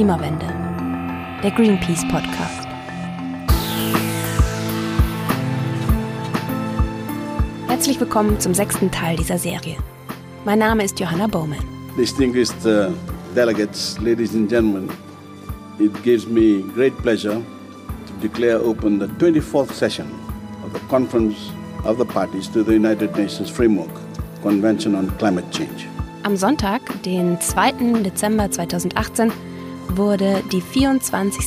Klimawende. Der Greenpeace Podcast. Herzlich willkommen zum sechsten Teil dieser Serie. Mein Name ist Johanna Bowman. Distinguished uh, delegates, ladies and gentlemen, it gives me great pleasure to declare open the 24th session of the Conference of the Parties to the United Nations Framework Convention on Climate Change. Am Sonntag, den 2. Dezember 2018, wurde die 24.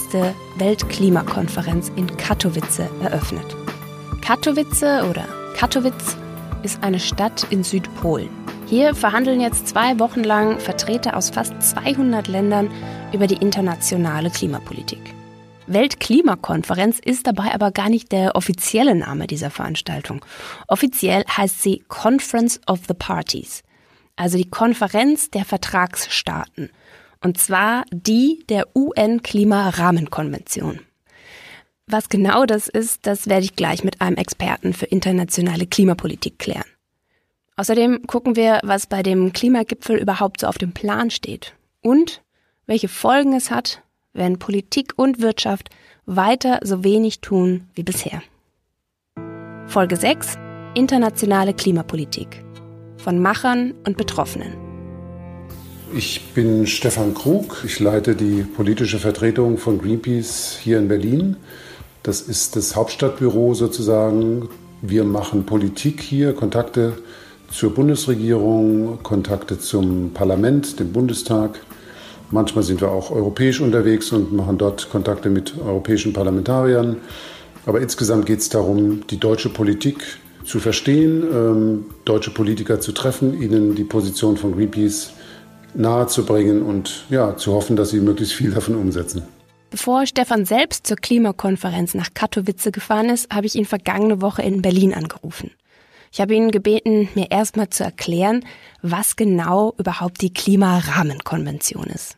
Weltklimakonferenz in Katowice eröffnet. Katowice oder Katowice ist eine Stadt in Südpolen. Hier verhandeln jetzt zwei Wochen lang Vertreter aus fast 200 Ländern über die internationale Klimapolitik. Weltklimakonferenz ist dabei aber gar nicht der offizielle Name dieser Veranstaltung. Offiziell heißt sie Conference of the Parties, also die Konferenz der Vertragsstaaten, und zwar die der UN-Klimarahmenkonvention. Was genau das ist, das werde ich gleich mit einem Experten für internationale Klimapolitik klären. Außerdem gucken wir, was bei dem Klimagipfel überhaupt so auf dem Plan steht und welche Folgen es hat, wenn Politik und Wirtschaft weiter so wenig tun wie bisher. Folge 6 Internationale Klimapolitik von Machern und Betroffenen. Ich bin Stefan Krug, ich leite die politische Vertretung von Greenpeace hier in Berlin. Das ist das Hauptstadtbüro sozusagen. Wir machen Politik hier, Kontakte zur Bundesregierung, Kontakte zum Parlament, dem Bundestag. Manchmal sind wir auch europäisch unterwegs und machen dort Kontakte mit europäischen Parlamentariern. Aber insgesamt geht es darum, die deutsche Politik zu verstehen, ähm, deutsche Politiker zu treffen, ihnen die Position von Greenpeace nahezubringen und ja, zu hoffen, dass sie möglichst viel davon umsetzen. Bevor Stefan selbst zur Klimakonferenz nach Katowice gefahren ist, habe ich ihn vergangene Woche in Berlin angerufen. Ich habe ihn gebeten, mir erstmal zu erklären, was genau überhaupt die Klimarahmenkonvention ist.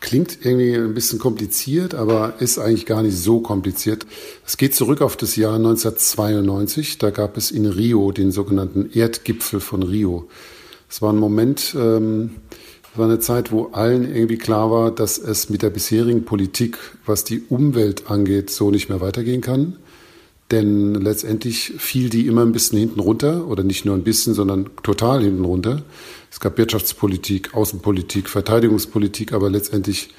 Klingt irgendwie ein bisschen kompliziert, aber ist eigentlich gar nicht so kompliziert. Es geht zurück auf das Jahr 1992. Da gab es in Rio den sogenannten Erdgipfel von Rio. Es war ein Moment, ähm, war eine Zeit, wo allen irgendwie klar war, dass es mit der bisherigen Politik, was die Umwelt angeht, so nicht mehr weitergehen kann. Denn letztendlich fiel die immer ein bisschen hinten runter oder nicht nur ein bisschen, sondern total hinten runter. Es gab Wirtschaftspolitik, Außenpolitik, Verteidigungspolitik, aber letztendlich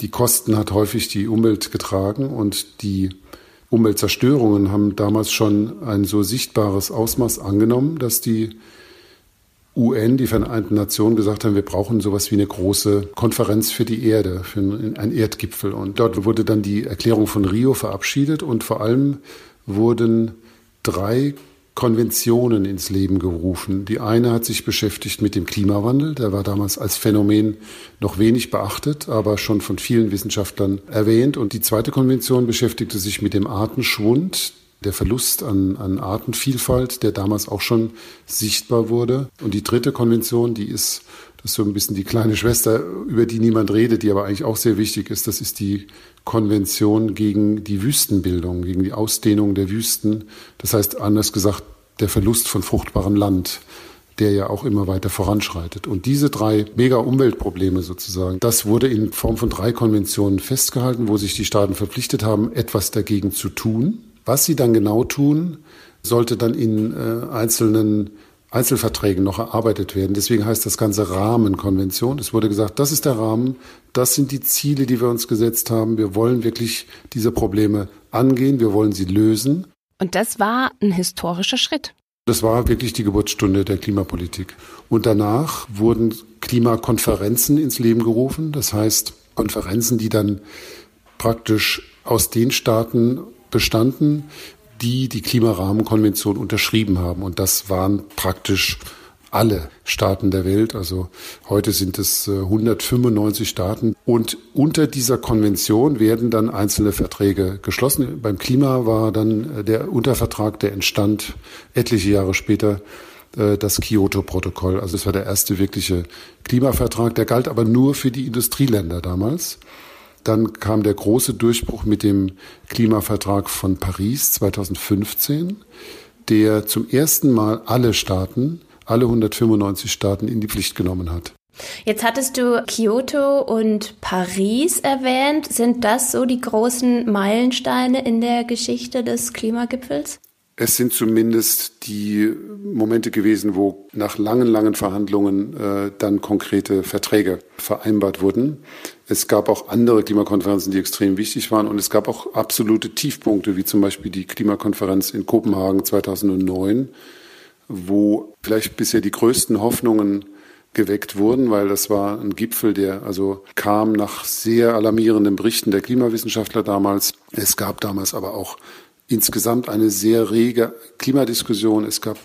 die Kosten hat häufig die Umwelt getragen und die Umweltzerstörungen haben damals schon ein so sichtbares Ausmaß angenommen, dass die UN, die Vereinten Nationen, gesagt haben, wir brauchen sowas wie eine große Konferenz für die Erde, für einen Erdgipfel. Und dort wurde dann die Erklärung von Rio verabschiedet und vor allem wurden drei Konventionen ins Leben gerufen. Die eine hat sich beschäftigt mit dem Klimawandel. Der war damals als Phänomen noch wenig beachtet, aber schon von vielen Wissenschaftlern erwähnt. Und die zweite Konvention beschäftigte sich mit dem Artenschwund, der Verlust an, an Artenvielfalt, der damals auch schon sichtbar wurde. Und die dritte Konvention, die ist das ist so ein bisschen die kleine Schwester, über die niemand redet, die aber eigentlich auch sehr wichtig ist. Das ist die Konvention gegen die Wüstenbildung, gegen die Ausdehnung der Wüsten. Das heißt, anders gesagt, der Verlust von fruchtbarem Land, der ja auch immer weiter voranschreitet. Und diese drei Mega-Umweltprobleme sozusagen, das wurde in Form von drei Konventionen festgehalten, wo sich die Staaten verpflichtet haben, etwas dagegen zu tun. Was sie dann genau tun, sollte dann in äh, einzelnen Einzelverträgen noch erarbeitet werden. Deswegen heißt das Ganze Rahmenkonvention. Es wurde gesagt, das ist der Rahmen, das sind die Ziele, die wir uns gesetzt haben. Wir wollen wirklich diese Probleme angehen, wir wollen sie lösen. Und das war ein historischer Schritt. Das war wirklich die Geburtsstunde der Klimapolitik. Und danach wurden Klimakonferenzen ins Leben gerufen. Das heißt, Konferenzen, die dann praktisch aus den Staaten bestanden, die die Klimarahmenkonvention unterschrieben haben. Und das waren praktisch alle Staaten der Welt. Also heute sind es 195 äh, Staaten. Und unter dieser Konvention werden dann einzelne Verträge geschlossen. Beim Klima war dann äh, der Untervertrag, der entstand etliche Jahre später, äh, das Kyoto-Protokoll. Also es war der erste wirkliche Klimavertrag. Der galt aber nur für die Industrieländer damals. Dann kam der große Durchbruch mit dem Klimavertrag von Paris 2015, der zum ersten Mal alle Staaten, alle 195 Staaten in die Pflicht genommen hat. Jetzt hattest du Kyoto und Paris erwähnt. Sind das so die großen Meilensteine in der Geschichte des Klimagipfels? Es sind zumindest die Momente gewesen, wo nach langen, langen Verhandlungen äh, dann konkrete Verträge vereinbart wurden. Es gab auch andere Klimakonferenzen, die extrem wichtig waren. Und es gab auch absolute Tiefpunkte, wie zum Beispiel die Klimakonferenz in Kopenhagen 2009, wo vielleicht bisher die größten Hoffnungen geweckt wurden, weil das war ein Gipfel, der also kam nach sehr alarmierenden Berichten der Klimawissenschaftler damals. Es gab damals aber auch insgesamt eine sehr rege Klimadiskussion. Es gab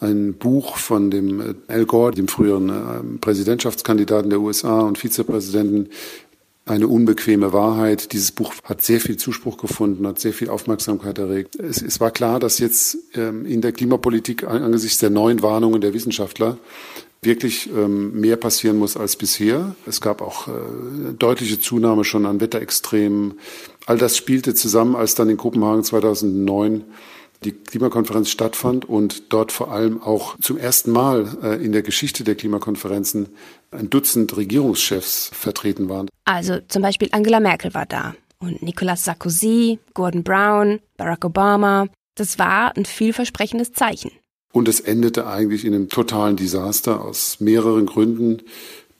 ein Buch von dem äh, Al Gore, dem früheren äh, Präsidentschaftskandidaten der USA und Vizepräsidenten, eine unbequeme Wahrheit. Dieses Buch hat sehr viel Zuspruch gefunden, hat sehr viel Aufmerksamkeit erregt. Es, es war klar, dass jetzt ähm, in der Klimapolitik angesichts der neuen Warnungen der Wissenschaftler wirklich ähm, mehr passieren muss als bisher. Es gab auch äh, deutliche Zunahme schon an Wetterextremen. All das spielte zusammen, als dann in Kopenhagen 2009 die Klimakonferenz stattfand und dort vor allem auch zum ersten Mal äh, in der Geschichte der Klimakonferenzen ein Dutzend Regierungschefs vertreten waren. Also zum Beispiel Angela Merkel war da und Nicolas Sarkozy, Gordon Brown, Barack Obama. Das war ein vielversprechendes Zeichen. Und es endete eigentlich in einem totalen Desaster aus mehreren Gründen.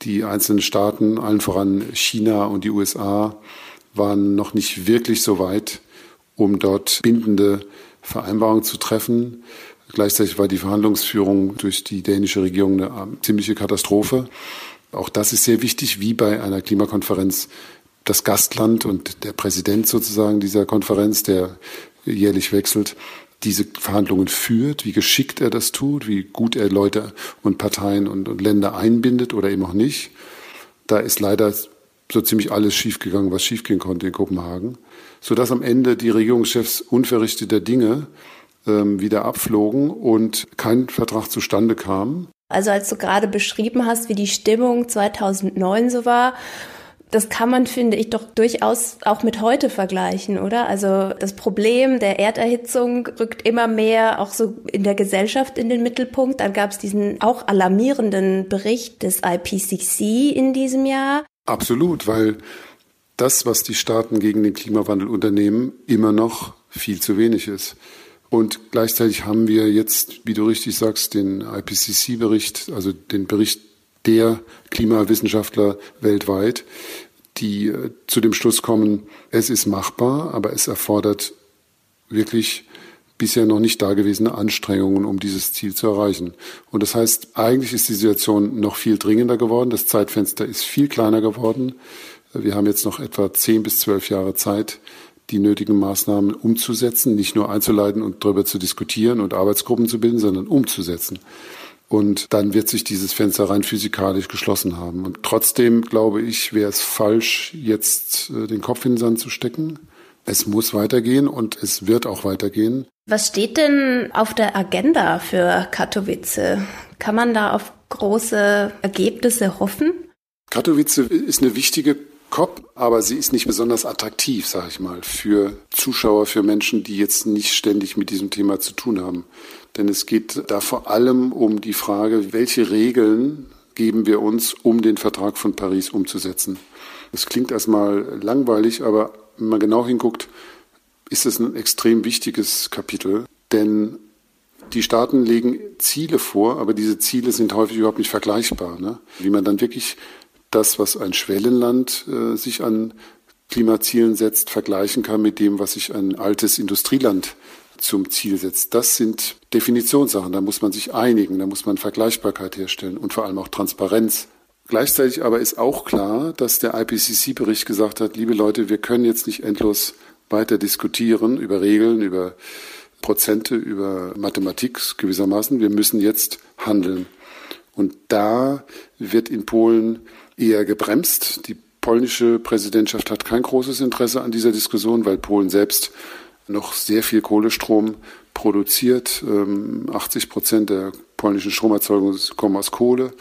Die einzelnen Staaten, allen voran China und die USA, waren noch nicht wirklich so weit, um dort bindende Vereinbarungen zu treffen. Gleichzeitig war die Verhandlungsführung durch die dänische Regierung eine ziemliche Katastrophe. Auch das ist sehr wichtig, wie bei einer Klimakonferenz das Gastland und der Präsident sozusagen dieser Konferenz, der jährlich wechselt, diese Verhandlungen führt, wie geschickt er das tut, wie gut er Leute und Parteien und, und Länder einbindet oder eben auch nicht. Da ist leider so ziemlich alles schiefgegangen, was schiefgehen konnte in Kopenhagen, sodass am Ende die Regierungschefs unverrichteter Dinge ähm, wieder abflogen und kein Vertrag zustande kam. Also als du gerade beschrieben hast, wie die Stimmung 2009 so war, das kann man, finde ich, doch durchaus auch mit heute vergleichen, oder? Also das Problem der Erderhitzung rückt immer mehr auch so in der Gesellschaft in den Mittelpunkt. Dann gab es diesen auch alarmierenden Bericht des IPCC in diesem Jahr. Absolut, weil das, was die Staaten gegen den Klimawandel unternehmen, immer noch viel zu wenig ist. Und gleichzeitig haben wir jetzt, wie du richtig sagst, den IPCC-Bericht, also den Bericht der Klimawissenschaftler weltweit, die äh, zu dem Schluss kommen, es ist machbar, aber es erfordert wirklich bisher noch nicht dagewesene Anstrengungen, um dieses Ziel zu erreichen. Und das heißt, eigentlich ist die Situation noch viel dringender geworden. Das Zeitfenster ist viel kleiner geworden. Wir haben jetzt noch etwa zehn bis zwölf Jahre Zeit, die nötigen Maßnahmen umzusetzen, nicht nur einzuleiten und darüber zu diskutieren und Arbeitsgruppen zu bilden, sondern umzusetzen. Und dann wird sich dieses Fenster rein physikalisch geschlossen haben. Und trotzdem glaube ich, wäre es falsch, jetzt äh, den Kopf in den Sand zu stecken. Es muss weitergehen und es wird auch weitergehen. Was steht denn auf der Agenda für Katowice? Kann man da auf große Ergebnisse hoffen? Katowice ist eine wichtige COP, aber sie ist nicht besonders attraktiv, sage ich mal, für Zuschauer, für Menschen, die jetzt nicht ständig mit diesem Thema zu tun haben. Denn es geht da vor allem um die Frage, welche Regeln geben wir uns, um den Vertrag von Paris umzusetzen. Das klingt erstmal langweilig, aber wenn man genau hinguckt, ist es ein extrem wichtiges Kapitel, denn die Staaten legen Ziele vor, aber diese Ziele sind häufig überhaupt nicht vergleichbar. Ne? Wie man dann wirklich das, was ein Schwellenland äh, sich an Klimazielen setzt, vergleichen kann mit dem, was sich ein altes Industrieland zum Ziel setzt. Das sind Definitionssachen, da muss man sich einigen, da muss man Vergleichbarkeit herstellen und vor allem auch Transparenz. Gleichzeitig aber ist auch klar, dass der IPCC-Bericht gesagt hat, liebe Leute, wir können jetzt nicht endlos weiter diskutieren über Regeln, über Prozente, über Mathematik gewissermaßen. Wir müssen jetzt handeln. Und da wird in Polen eher gebremst. Die polnische Präsidentschaft hat kein großes Interesse an dieser Diskussion, weil Polen selbst noch sehr viel Kohlestrom produziert. 80 ähm, Prozent der polnischen Stromerzeugung kommen aus Kohle.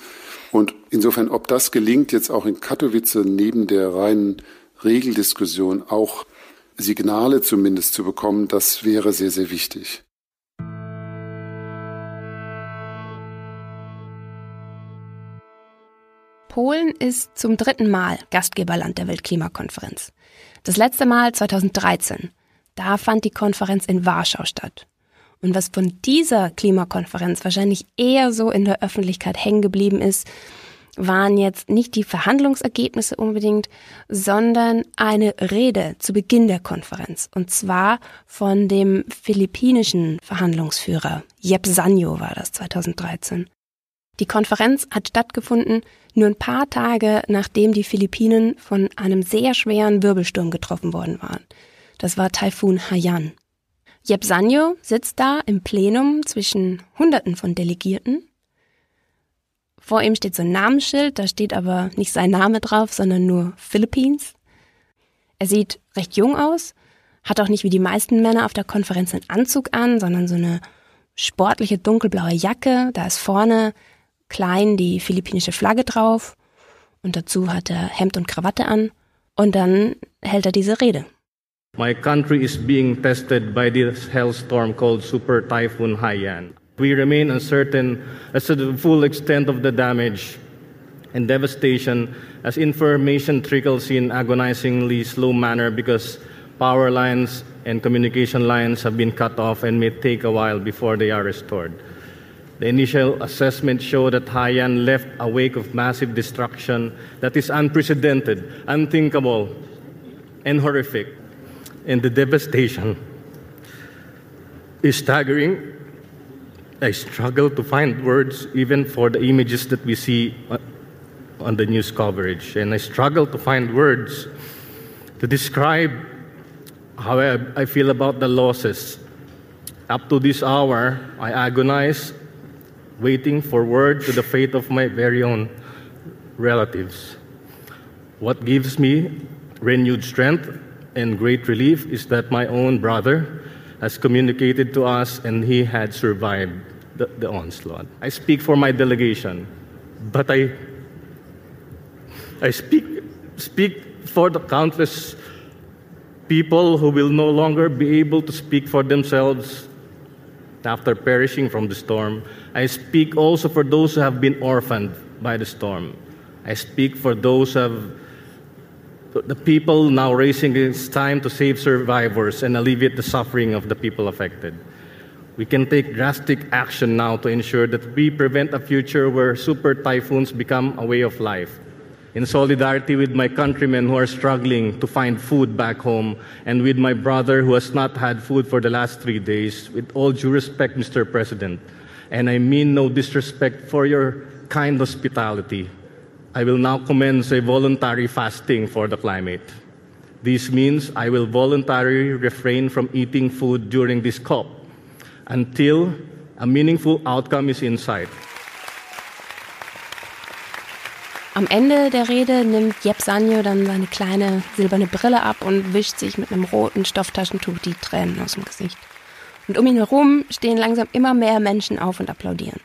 Und insofern, ob das gelingt, jetzt auch in Katowice neben der reinen Regeldiskussion auch Signale zumindest zu bekommen, das wäre sehr, sehr wichtig. Polen ist zum dritten Mal Gastgeberland der Weltklimakonferenz. Das letzte Mal 2013. Da fand die Konferenz in Warschau statt. Und was von dieser Klimakonferenz wahrscheinlich eher so in der Öffentlichkeit hängen geblieben ist, waren jetzt nicht die Verhandlungsergebnisse unbedingt, sondern eine Rede zu Beginn der Konferenz. Und zwar von dem philippinischen Verhandlungsführer. Jeb Sanyo war das 2013. Die Konferenz hat stattgefunden nur ein paar Tage nachdem die Philippinen von einem sehr schweren Wirbelsturm getroffen worden waren. Das war Taifun Haiyan. Jeb Sanyo sitzt da im Plenum zwischen Hunderten von Delegierten vor ihm steht so ein Namensschild, da steht aber nicht sein Name drauf, sondern nur Philippines. Er sieht recht jung aus, hat auch nicht wie die meisten Männer auf der Konferenz einen Anzug an, sondern so eine sportliche dunkelblaue Jacke. Da ist vorne klein die philippinische Flagge drauf und dazu hat er Hemd und Krawatte an und dann hält er diese Rede. My country is being tested by this hellstorm called Super Typhoon Haiyan. We remain uncertain as to the full extent of the damage and devastation as information trickles in agonizingly slow manner because power lines and communication lines have been cut off and may take a while before they are restored. The initial assessment showed that Haiyan left a wake of massive destruction that is unprecedented, unthinkable, and horrific. And the devastation is staggering I struggle to find words even for the images that we see on the news coverage. And I struggle to find words to describe how I, feel about the losses. Up to this hour, I agonize, waiting for word to the fate of my very own relatives. What gives me renewed strength and great relief is that my own brother has communicated to us and he had survived the, the onslaught. I speak for my delegation, but I, I speak, speak for the countless people who will no longer be able to speak for themselves after perishing from the storm. I speak also for those who have been orphaned by the storm. I speak for those who have the people now raising its time to save survivors and alleviate the suffering of the people affected. We can take drastic action now to ensure that we prevent a future where super typhoons become a way of life. In solidarity with my countrymen who are struggling to find food back home, and with my brother who has not had food for the last three days, with all due respect, Mr. President, and I mean no disrespect for your kind hospitality, I will now commence a voluntary fasting for the climate. This means I will voluntarily refrain from eating food during this COP until a meaningful outcome is in sight. Am Ende der Rede nimmt Jeb Sanyo dann seine kleine silberne Brille ab und wischt sich mit einem roten Stofftaschentuch die Tränen aus dem Gesicht. Und um ihn herum stehen langsam immer mehr Menschen auf und applaudieren.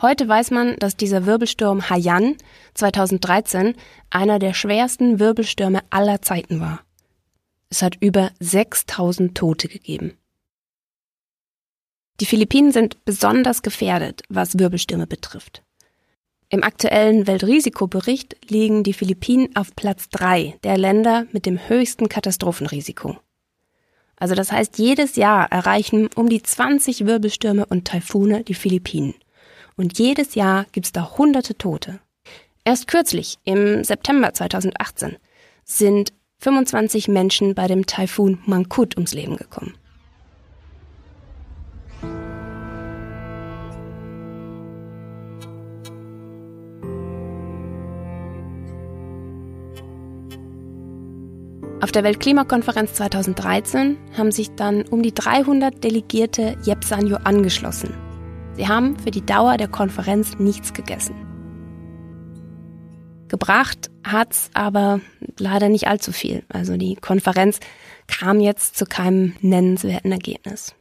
Heute weiß man, dass dieser Wirbelsturm Haiyan 2013 einer der schwersten Wirbelstürme aller Zeiten war. Es hat über 6000 Tote gegeben. Die Philippinen sind besonders gefährdet, was Wirbelstürme betrifft. Im aktuellen Weltrisikobericht liegen die Philippinen auf Platz drei der Länder mit dem höchsten Katastrophenrisiko. Also das heißt, jedes Jahr erreichen um die 20 Wirbelstürme und Taifune die Philippinen und jedes Jahr gibt es da hunderte Tote. Erst kürzlich, im September 2018, sind 25 Menschen bei dem Taifun Mangkut ums Leben gekommen. Auf der Weltklimakonferenz 2013 haben sich dann um die 300 Delegierte Jepsanyo angeschlossen Sie haben für die Dauer der Konferenz nichts gegessen. Gebracht hat's aber leider nicht allzu viel. Also die Konferenz kam jetzt zu keinem nennenswerten Ergebnis.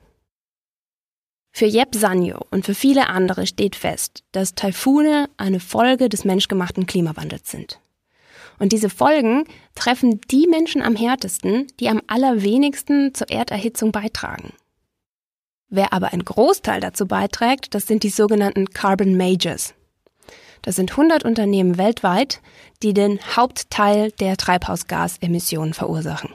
Für Jeb Sanyo und für viele andere steht fest, dass Taifune eine Folge des menschgemachten Klimawandels sind. Und diese Folgen treffen die Menschen am härtesten, die am allerwenigsten zur Erderhitzung beitragen. Wer aber einen Großteil dazu beiträgt, das sind die sogenannten Carbon Majors. Das sind 100 Unternehmen weltweit, die den Hauptteil der Treibhausgasemissionen verursachen.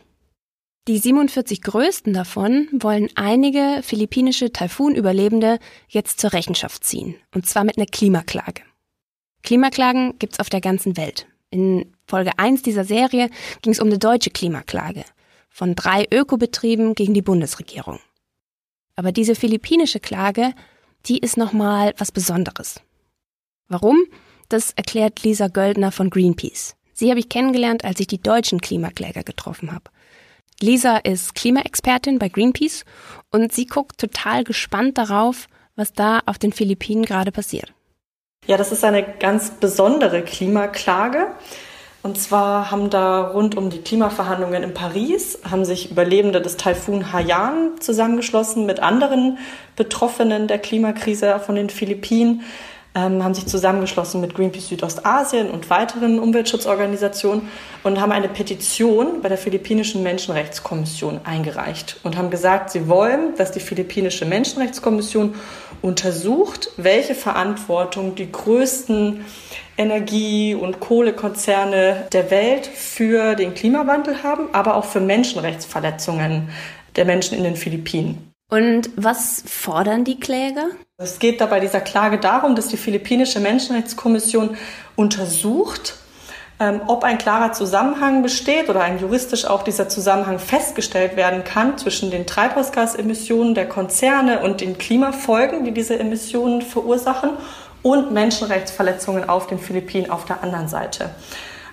Die 47 größten davon wollen einige philippinische Taifun-Überlebende jetzt zur Rechenschaft ziehen, und zwar mit einer Klimaklage. Klimaklagen gibt's auf der ganzen Welt. In Folge 1 dieser Serie ging es um eine deutsche Klimaklage von drei Ökobetrieben gegen die Bundesregierung. Aber diese philippinische Klage, die ist nochmal was Besonderes. Warum? Das erklärt Lisa Göldner von Greenpeace. Sie habe ich kennengelernt, als ich die deutschen Klimakläger getroffen habe. Lisa ist Klimaexpertin bei Greenpeace und sie guckt total gespannt darauf, was da auf den Philippinen gerade passiert. Ja, das ist eine ganz besondere Klimaklage. Und zwar haben da rund um die Klimaverhandlungen in Paris, haben sich Überlebende des Taifun Haiyan zusammengeschlossen mit anderen Betroffenen der Klimakrise von den Philippinen ähm, haben sich zusammengeschlossen mit Greenpeace Südostasien und weiteren Umweltschutzorganisationen und haben eine Petition bei der Philippinischen Menschenrechtskommission eingereicht und haben gesagt, sie wollen, dass die Philippinische Menschenrechtskommission untersucht, welche Verantwortung die größten Energie- und Kohlekonzerne der Welt für den Klimawandel haben, aber auch für Menschenrechtsverletzungen der Menschen in den Philippinen. Und was fordern die Kläger? Es geht dabei dieser Klage darum, dass die Philippinische Menschenrechtskommission untersucht, ähm, ob ein klarer Zusammenhang besteht oder ein juristisch auch dieser Zusammenhang festgestellt werden kann zwischen den Treibhausgasemissionen der Konzerne und den Klimafolgen, die diese Emissionen verursachen, und Menschenrechtsverletzungen auf den Philippinen auf der anderen Seite.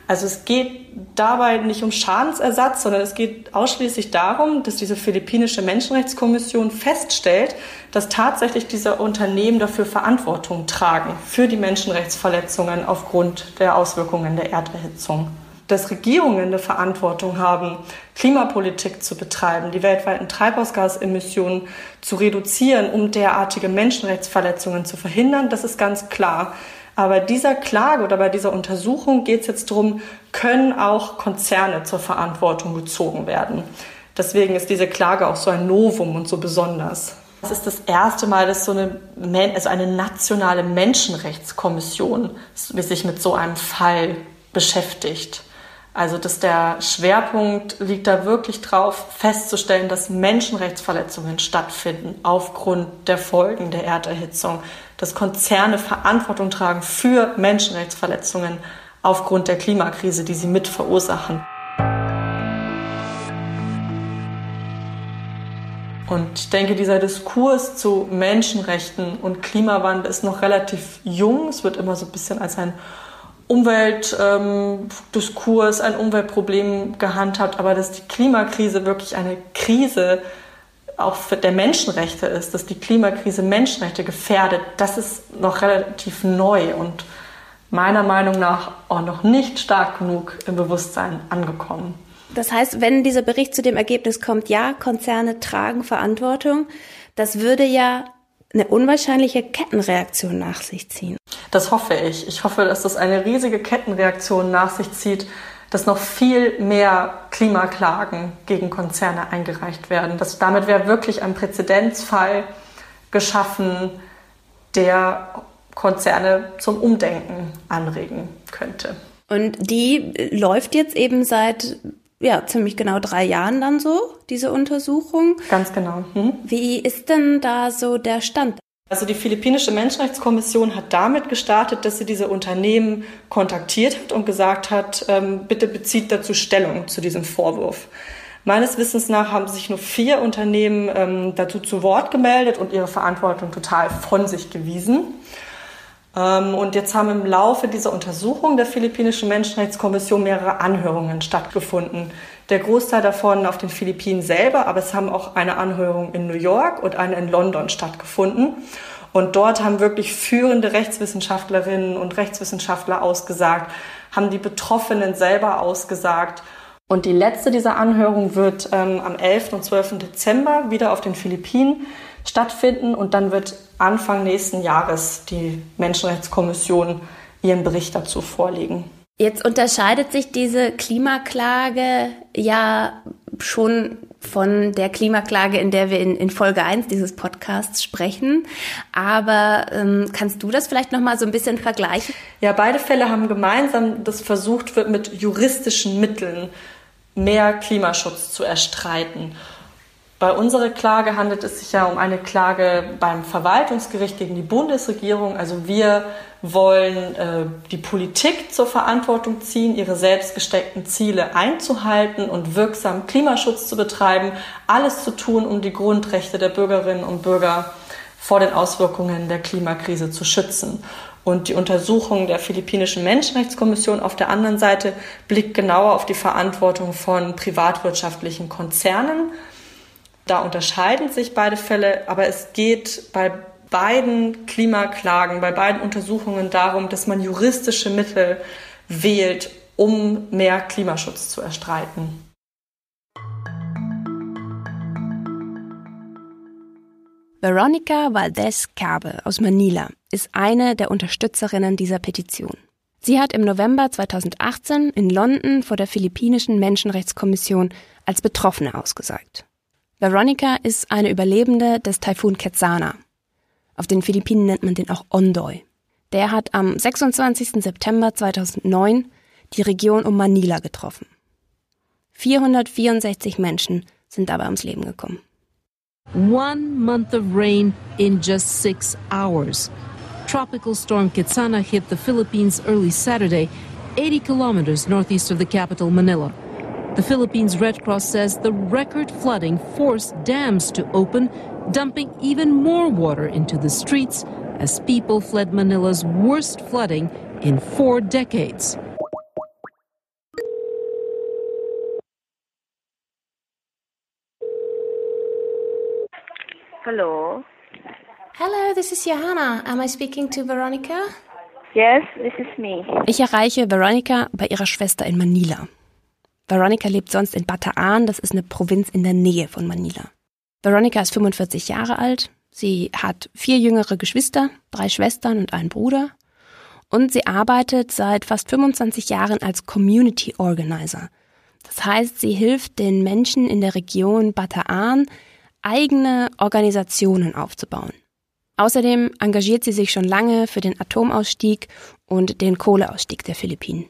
Also es geht dabei nicht um Schadensersatz, sondern es geht ausschließlich darum, dass diese philippinische Menschenrechtskommission feststellt, dass tatsächlich diese Unternehmen dafür Verantwortung tragen für die Menschenrechtsverletzungen aufgrund der Auswirkungen der Erderhitzung. Dass Regierungen eine Verantwortung haben, Klimapolitik zu betreiben, die weltweiten Treibhausgasemissionen zu reduzieren, um derartige Menschenrechtsverletzungen zu verhindern, das ist ganz klar. Aber dieser Klage oder bei dieser Untersuchung geht es jetzt darum, können auch Konzerne zur Verantwortung gezogen werden. Deswegen ist diese Klage auch so ein Novum und so besonders. Es ist das erste Mal, dass so eine, also eine nationale Menschenrechtskommission sich mit so einem Fall beschäftigt. Also dass der Schwerpunkt liegt da wirklich drauf, festzustellen, dass Menschenrechtsverletzungen stattfinden aufgrund der Folgen der Erderhitzung, dass Konzerne Verantwortung tragen für Menschenrechtsverletzungen aufgrund der Klimakrise, die sie mit verursachen. Und ich denke, dieser Diskurs zu Menschenrechten und Klimawandel ist noch relativ jung. Es wird immer so ein bisschen als ein Umweltdiskurs, ähm, ein Umweltproblem gehandhabt, aber dass die Klimakrise wirklich eine Krise auch der Menschenrechte ist, dass die Klimakrise Menschenrechte gefährdet, das ist noch relativ neu und meiner Meinung nach auch noch nicht stark genug im Bewusstsein angekommen. Das heißt, wenn dieser Bericht zu dem Ergebnis kommt, ja, Konzerne tragen Verantwortung, das würde ja eine unwahrscheinliche Kettenreaktion nach sich ziehen. Das hoffe ich. Ich hoffe, dass das eine riesige Kettenreaktion nach sich zieht, dass noch viel mehr Klimaklagen gegen Konzerne eingereicht werden. Das, damit wäre wirklich ein Präzedenzfall geschaffen, der Konzerne zum Umdenken anregen könnte. Und die läuft jetzt eben seit ja, ziemlich genau drei Jahren dann so, diese Untersuchung. Ganz genau. Hm. Wie ist denn da so der Stand? Also die philippinische Menschenrechtskommission hat damit gestartet, dass sie diese Unternehmen kontaktiert hat und gesagt hat, ähm, bitte bezieht dazu Stellung zu diesem Vorwurf. Meines Wissens nach haben sich nur vier Unternehmen ähm, dazu zu Wort gemeldet und ihre Verantwortung total von sich gewiesen. Ähm, und jetzt haben im Laufe dieser Untersuchung der philippinischen Menschenrechtskommission mehrere Anhörungen stattgefunden. Der Großteil davon auf den Philippinen selber, aber es haben auch eine Anhörung in New York und eine in London stattgefunden. Und dort haben wirklich führende Rechtswissenschaftlerinnen und Rechtswissenschaftler ausgesagt, haben die Betroffenen selber ausgesagt. Und die letzte dieser Anhörung wird ähm, am 11. und 12. Dezember wieder auf den Philippinen stattfinden. Und dann wird Anfang nächsten Jahres die Menschenrechtskommission ihren Bericht dazu vorlegen. Jetzt unterscheidet sich diese Klimaklage ja schon von der Klimaklage, in der wir in, in Folge 1 dieses Podcasts sprechen. Aber ähm, kannst du das vielleicht noch mal so ein bisschen vergleichen? Ja, beide Fälle haben gemeinsam, dass versucht wird, mit juristischen Mitteln mehr Klimaschutz zu erstreiten. Bei unserer Klage handelt es sich ja um eine Klage beim Verwaltungsgericht gegen die Bundesregierung. Also wir wollen äh, die Politik zur Verantwortung ziehen, ihre selbst gesteckten Ziele einzuhalten und wirksam Klimaschutz zu betreiben, alles zu tun, um die Grundrechte der Bürgerinnen und Bürger vor den Auswirkungen der Klimakrise zu schützen. Und die Untersuchung der Philippinischen Menschenrechtskommission auf der anderen Seite blickt genauer auf die Verantwortung von privatwirtschaftlichen Konzernen. Da unterscheiden sich beide Fälle, aber es geht bei beiden Klimaklagen, bei beiden Untersuchungen darum, dass man juristische Mittel wählt, um mehr Klimaschutz zu erstreiten. Veronica Valdez Cabe aus Manila ist eine der Unterstützerinnen dieser Petition. Sie hat im November 2018 in London vor der Philippinischen Menschenrechtskommission als Betroffene ausgesagt. Veronica ist eine Überlebende des Taifun Quetzana, auf den Philippinen nennt man den auch Ondoy. Der hat am 26. September 2009 die Region um Manila getroffen. 464 Menschen sind dabei ums Leben gekommen. One month of rain in just six hours. Tropical storm Kitsana hit the Philippines early Saturday, 80 kilometers northeast of the capital, Manila. The Philippines Red Cross says the record flooding forced dams to open dumping even more water into the streets as people fled Manila's worst flooding in four decades. Hello. Hello, this is Johanna. Am I speaking to Veronica? Yes, this is me. Ich erreiche Veronica bei ihrer Schwester in Manila. Veronica lebt sonst in Bataan, das ist eine Provinz in der Nähe von Manila. Veronica ist 45 Jahre alt. Sie hat vier jüngere Geschwister, drei Schwestern und einen Bruder. Und sie arbeitet seit fast 25 Jahren als Community Organizer. Das heißt, sie hilft den Menschen in der Region Bataan, eigene Organisationen aufzubauen. Außerdem engagiert sie sich schon lange für den Atomausstieg und den Kohleausstieg der Philippinen.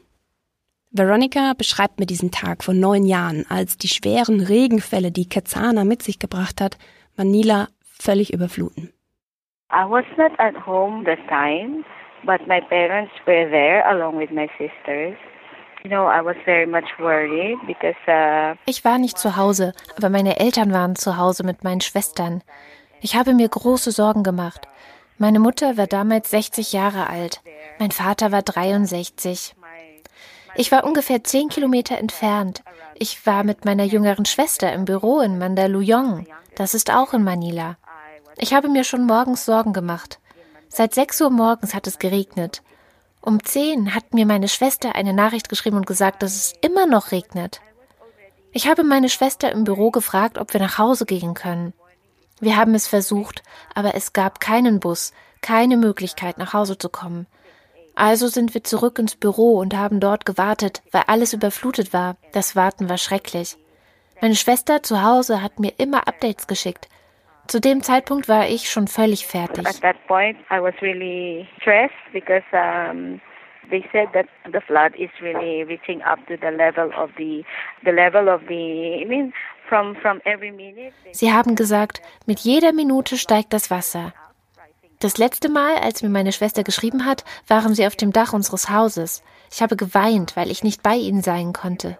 Veronica beschreibt mir diesen Tag vor neun Jahren, als die schweren Regenfälle, die Quetzana mit sich gebracht hat, Manila völlig überfluten. I was not at home that time, but my parents were there along with my sisters. You know, I was very much worried because uh Ich war nicht zu Hause, aber meine Eltern waren zu Hause mit meinen Schwestern. Ich habe mir große Sorgen gemacht. Meine Mutter war damals 60 Jahre alt. Mein Vater war 63. Ich war ungefähr zehn Kilometer entfernt. Ich war mit meiner jüngeren Schwester im Büro in Mandaluyong. Das ist auch in Manila. Ich habe mir schon morgens Sorgen gemacht. Seit sechs Uhr morgens hat es geregnet. Um zehn hat mir meine Schwester eine Nachricht geschrieben und gesagt, dass es immer noch regnet. Ich habe meine Schwester im Büro gefragt, ob wir nach Hause gehen können. Wir haben es versucht, aber es gab keinen Bus, keine Möglichkeit, nach Hause zu kommen. Also sind wir zurück ins Büro und haben dort gewartet, weil alles überflutet war. Das Warten war schrecklich. Meine Schwester zu Hause hat mir immer Updates geschickt. Zu dem Zeitpunkt war ich schon völlig fertig. At that point, I was really stressed because um, they said that the flood is really reaching up to the level of the the level of the. I mean, from from every minute. Sie haben gesagt, mit jeder Minute steigt das Wasser. Das letzte Mal, als mir meine Schwester geschrieben hat, waren sie auf dem Dach unseres Hauses. Ich habe geweint, weil ich nicht bei ihnen sein konnte.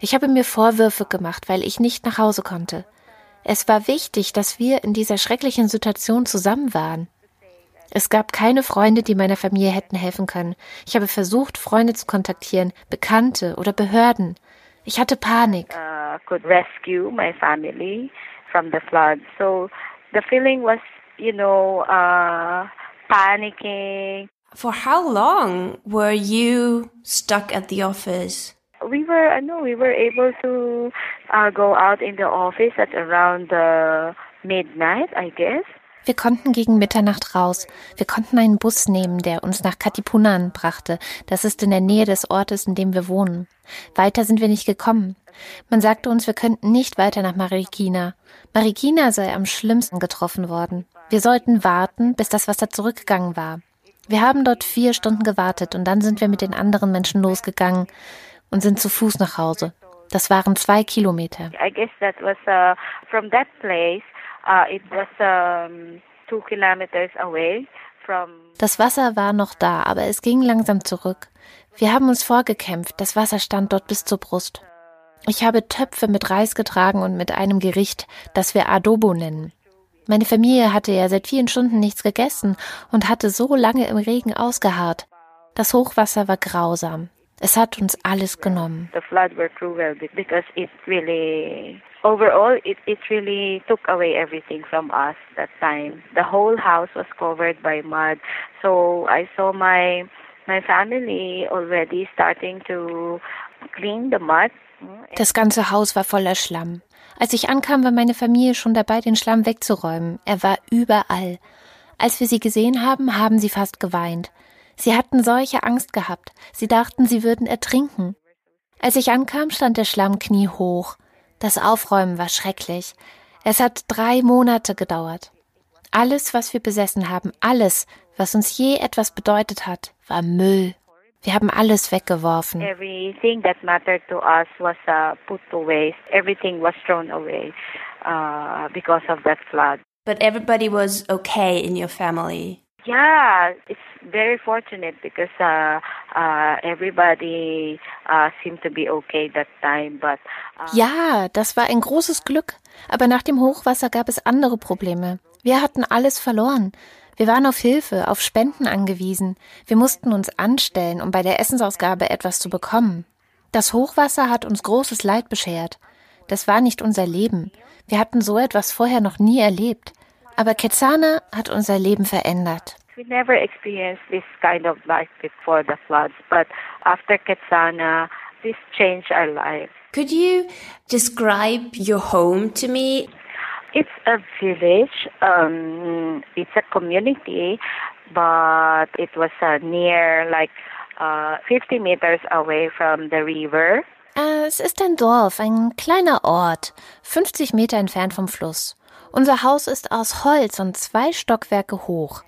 Ich habe mir Vorwürfe gemacht, weil ich nicht nach Hause konnte. Es war wichtig, dass wir in dieser schrecklichen Situation zusammen waren. Es gab keine Freunde, die meiner Familie hätten helfen können. Ich habe versucht, Freunde zu kontaktieren, Bekannte oder Behörden. Ich hatte Panik. Uh, could rescue my family from the flood. So the feeling was you know, uh, panicking. For how long were you stuck at the office? We were, I know, we were able to uh, go out in the office at around uh, midnight, I guess. Wir konnten gegen Mitternacht raus. Wir konnten einen Bus nehmen, der uns nach Katipunan brachte. Das ist in der Nähe des Ortes, in dem wir wohnen. Weiter sind wir nicht gekommen. Man sagte uns, wir könnten nicht weiter nach Marikina. Marikina sei am schlimmsten getroffen worden. Wir sollten warten, bis das Wasser zurückgegangen war. Wir haben dort vier Stunden gewartet und dann sind wir mit den anderen Menschen losgegangen und sind zu Fuß nach Hause. Das waren zwei Kilometer. I guess that was uh, from that place. Uh, it was um, two kilometers away from. Das Wasser war noch da, aber es ging langsam zurück. Wir haben uns vorgekämpft. Das Wasser stand dort bis zur Brust. Ich habe Töpfe mit Reis getragen und mit einem Gericht, das wir Adobo nennen. Meine Familie hatte ja seit vielen Stunden nichts gegessen und hatte so lange im Regen ausgeharrt. Das Hochwasser war grausam. Es hat uns alles genommen. The my family already starting to clean the mud. Das ganze Haus war voller Schlamm. Als ich ankam, war meine Familie schon dabei, den Schlamm wegzuräumen. Er war überall. Als wir sie gesehen haben, haben sie fast geweint. Sie hatten solche Angst gehabt. Sie dachten, sie würden ertrinken. Als ich ankam, stand der Schlamm kniehoch. Das Aufräumen war schrecklich. Es hat drei Monate gedauert. Alles, was wir besessen haben, alles, was uns je etwas bedeutet hat, war Müll. Wir haben alles weggeworfen. Everything that mattered to us was uh, put to waste. Everything was thrown away uh, because of that flood. But everybody was okay in your family. Yeah, it's very fortunate because uh, uh, everybody uh, seemed to be okay that time. But uh, ja, das war ein großes Glück. Aber nach dem Hochwasser gab es andere Probleme. Wir hatten alles verloren. Wir waren auf Hilfe, auf Spenden angewiesen. Wir mussten uns anstellen, um bei der Essensausgabe etwas zu bekommen. Das Hochwasser hat uns großes Leid beschert. Das war nicht unser Leben. Wir hatten so etwas vorher noch nie erlebt. Aber Ketsana hat unser Leben verändert. we never experienced this kind of life before the floods, but after Ketsana, this changed our life. Could you describe your home to me? It's a village. Um, it's a community, but it was uh, near, like, uh, 50 meters away from the river. Es ist ein Dorf, ein kleiner Ort, 50 Meter entfernt vom Fluss. Unser Haus ist aus Holz und zwei Stockwerke hoch.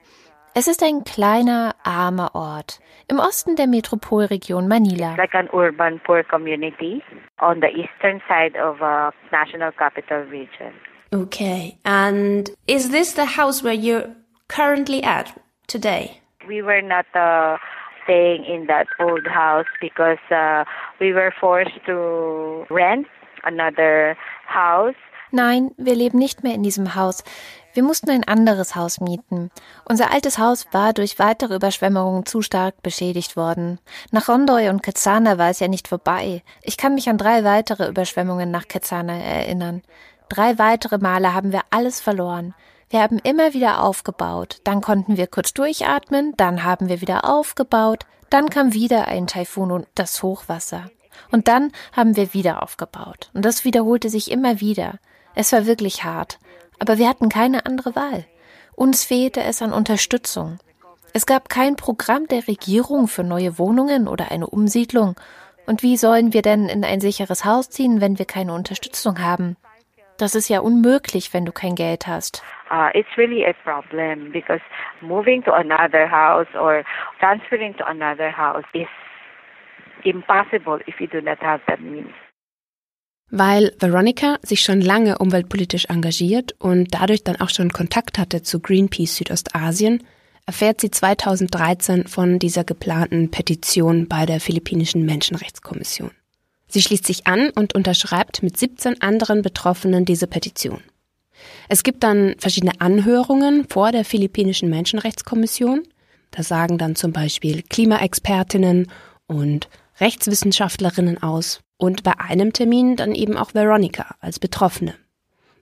Es ist ein kleiner, armer Ort im Osten der Metropolregion Manila. Like an urban poor community on the eastern side of a national capital region. Okay. And is this the house where you're currently at today? We were not uh, staying in that old house because uh, we were forced to rent another house. Nein, wir leben nicht mehr in diesem Haus. Wir mussten ein anderes Haus mieten. Unser altes Haus war durch weitere Überschwemmungen zu stark beschädigt worden. Nach Rondoy und Quetzana war es ja nicht vorbei. Ich kann mich an drei weitere Überschwemmungen nach Quetzana erinnern. Drei weitere Male haben wir alles verloren. Wir haben immer wieder aufgebaut, dann konnten wir kurz durchatmen, dann haben wir wieder aufgebaut, dann kam wieder ein Taifun und das Hochwasser. Und dann haben wir wieder aufgebaut. Und das wiederholte sich immer wieder. Es war wirklich hart. Aber wir hatten keine andere Wahl. Uns fehlte es an Unterstützung. Es gab kein Programm der Regierung für neue Wohnungen oder eine Umsiedlung. Und wie sollen wir denn in ein sicheres Haus ziehen, wenn wir keine Unterstützung haben? Das ist ja unmöglich, wenn du kein Geld hast. Uh, it's really a problem because moving to another house or transferring to another house is impossible if you do not have the means. Weil Veronica sich schon lange umweltpolitisch engagiert und dadurch dann auch schon Kontakt hatte zu Greenpeace Südostasien, erfährt sie 2013 von dieser geplanten Petition bei der philippinischen Menschenrechtskommission. Sie schließt sich an und unterschreibt mit 17 anderen Betroffenen diese Petition. Es gibt dann verschiedene Anhörungen vor der philippinischen Menschenrechtskommission. Da sagen dann zum Beispiel Klimaexpertinnen und Rechtswissenschaftlerinnen aus und bei einem Termin dann eben auch Veronica als Betroffene.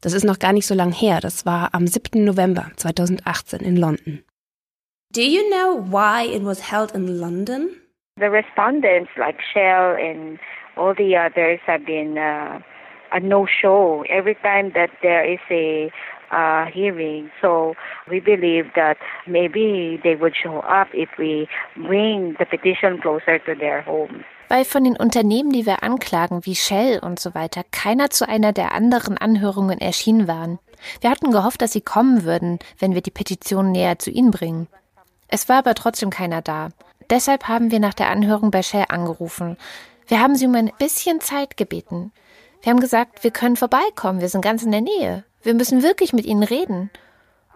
Das ist noch gar nicht so lang her, das war am 7. November 2018 in London. Do you know why it was held in London? The respondents like Shell and all the others have been uh, a no-show every time that there is a uh, hearing. So we believe that maybe they would show up if we bring the petition closer to their homes. weil von den Unternehmen, die wir anklagen, wie Shell und so weiter, keiner zu einer der anderen Anhörungen erschienen waren. Wir hatten gehofft, dass sie kommen würden, wenn wir die Petition näher zu ihnen bringen. Es war aber trotzdem keiner da. Deshalb haben wir nach der Anhörung bei Shell angerufen. Wir haben sie um ein bisschen Zeit gebeten. Wir haben gesagt, wir können vorbeikommen, wir sind ganz in der Nähe. Wir müssen wirklich mit ihnen reden.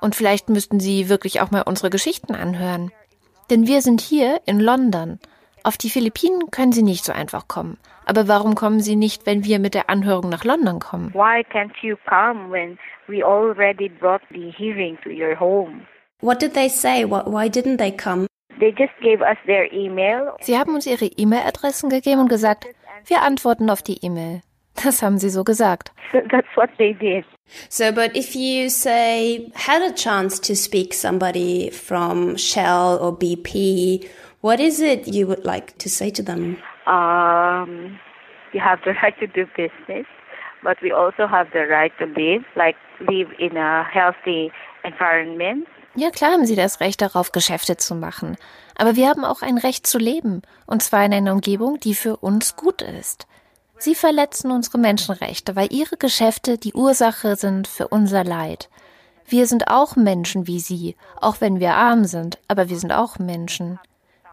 Und vielleicht müssten sie wirklich auch mal unsere Geschichten anhören. Denn wir sind hier in London. Auf die Philippinen können sie nicht so einfach kommen. Aber warum kommen sie nicht, wenn wir mit der Anhörung nach London kommen? Why can't you come when we already brought the hearing to your home? What did they say? Why didn't they come? They just gave us their email. Sie haben uns ihre E-Mail-Adressen gegeben und gesagt, wir antworten auf die E-Mail. Das haben sie so gesagt. So that's what they did. So, but if you say had a chance to speak somebody from Shell or BP, what is it you would like to say to them? Um, you have the right to do business, but we also have the right to live, like live in a healthy environment. Ja, klar haben sie das Recht darauf, Geschäfte zu machen. Aber wir haben auch ein Recht zu leben. Und zwar in einer Umgebung, die für uns gut ist. Sie verletzen unsere Menschenrechte, weil ihre Geschäfte die Ursache sind für unser Leid. Wir sind auch Menschen wie Sie, auch wenn wir arm sind, aber wir sind auch Menschen.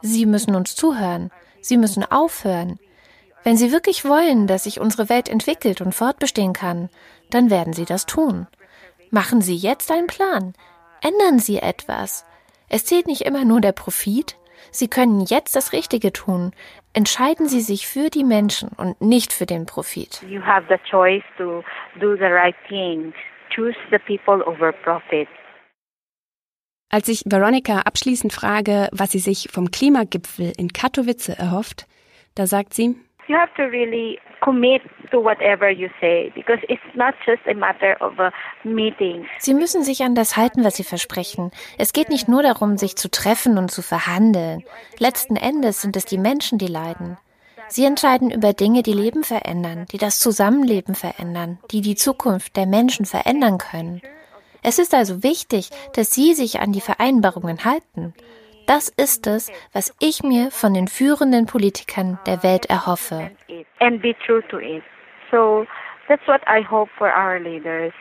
Sie müssen uns zuhören. Sie müssen aufhören. Wenn Sie wirklich wollen, dass sich unsere Welt entwickelt und fortbestehen kann, dann werden Sie das tun. Machen Sie jetzt einen Plan. Ändern Sie etwas. Es zählt nicht immer nur der Profit. Sie können jetzt das Richtige tun. Entscheiden Sie sich für die Menschen und nicht für den Profit. You have the choice to do the right thing. Choose the people over profit. Als ich Veronica abschließend frage, was sie sich vom Klimagipfel in Katowice erhofft, da sagt sie, You have to really commit to whatever you say because it's not just a matter of a meeting. Sie müssen sich an das halten, was Sie versprechen. Es geht nicht nur darum, sich zu treffen und zu verhandeln. Letzten Endes sind es die Menschen, die leiden. Sie entscheiden über Dinge, die Leben verändern, die das Zusammenleben verändern, die die Zukunft der Menschen verändern können. Es ist also wichtig, dass Sie sich an die Vereinbarungen halten. Das ist es, was ich mir von den führenden Politikern der Welt erhoffe. So that's what I hope for our leaders.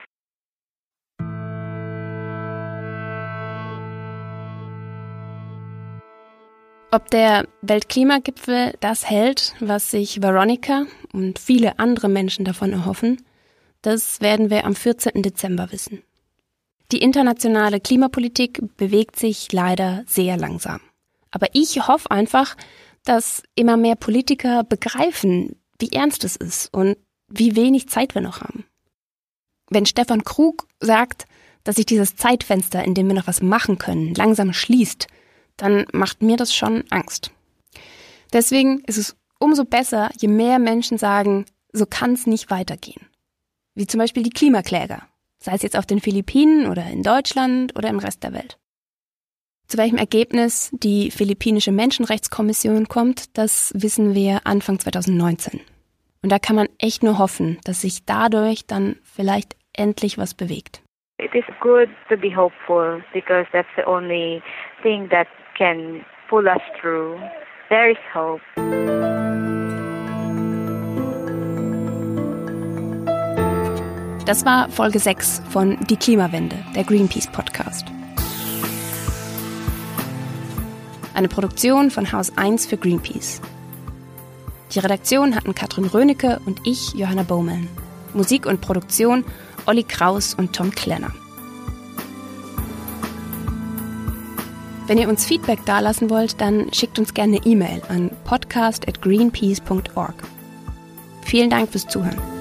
Ob der Weltklimagipfel das hält, was sich Veronica und viele andere Menschen davon erhoffen, das werden wir am 14. Dezember wissen. Die internationale Klimapolitik bewegt sich leider sehr langsam. Aber ich hoffe einfach, dass immer mehr Politiker begreifen, wie ernst es ist und wie wenig Zeit wir noch haben. Wenn Stefan Krug sagt, dass sich dieses Zeitfenster, in dem wir noch was machen können, langsam schließt, dann macht mir das schon Angst. Deswegen ist es umso besser, je mehr Menschen sagen, so kann es nicht weitergehen. Wie zum Beispiel die Klimakläger, sei es jetzt auf den Philippinen oder in Deutschland oder im Rest der Welt. Zu welchem Ergebnis die philippinische Menschenrechtskommission kommt, das wissen wir Anfang 2019. Und da kann man echt nur hoffen, dass sich dadurch dann vielleicht endlich was bewegt. It is good to be hopeful because that's the only thing that can pull us through. There is hope. Das war Folge 6 von Die Klimawende, der Greenpeace Podcast. Eine Produktion von Haus 1 für Greenpeace. Die Redaktion hatten Katrin Rönecke und ich, Johanna Bowman. Musik und Produktion Olli Kraus und Tom Klenner. Wenn ihr uns Feedback dalassen wollt, dann schickt uns gerne E-Mail an podcast at greenpeace.org. Vielen Dank fürs Zuhören.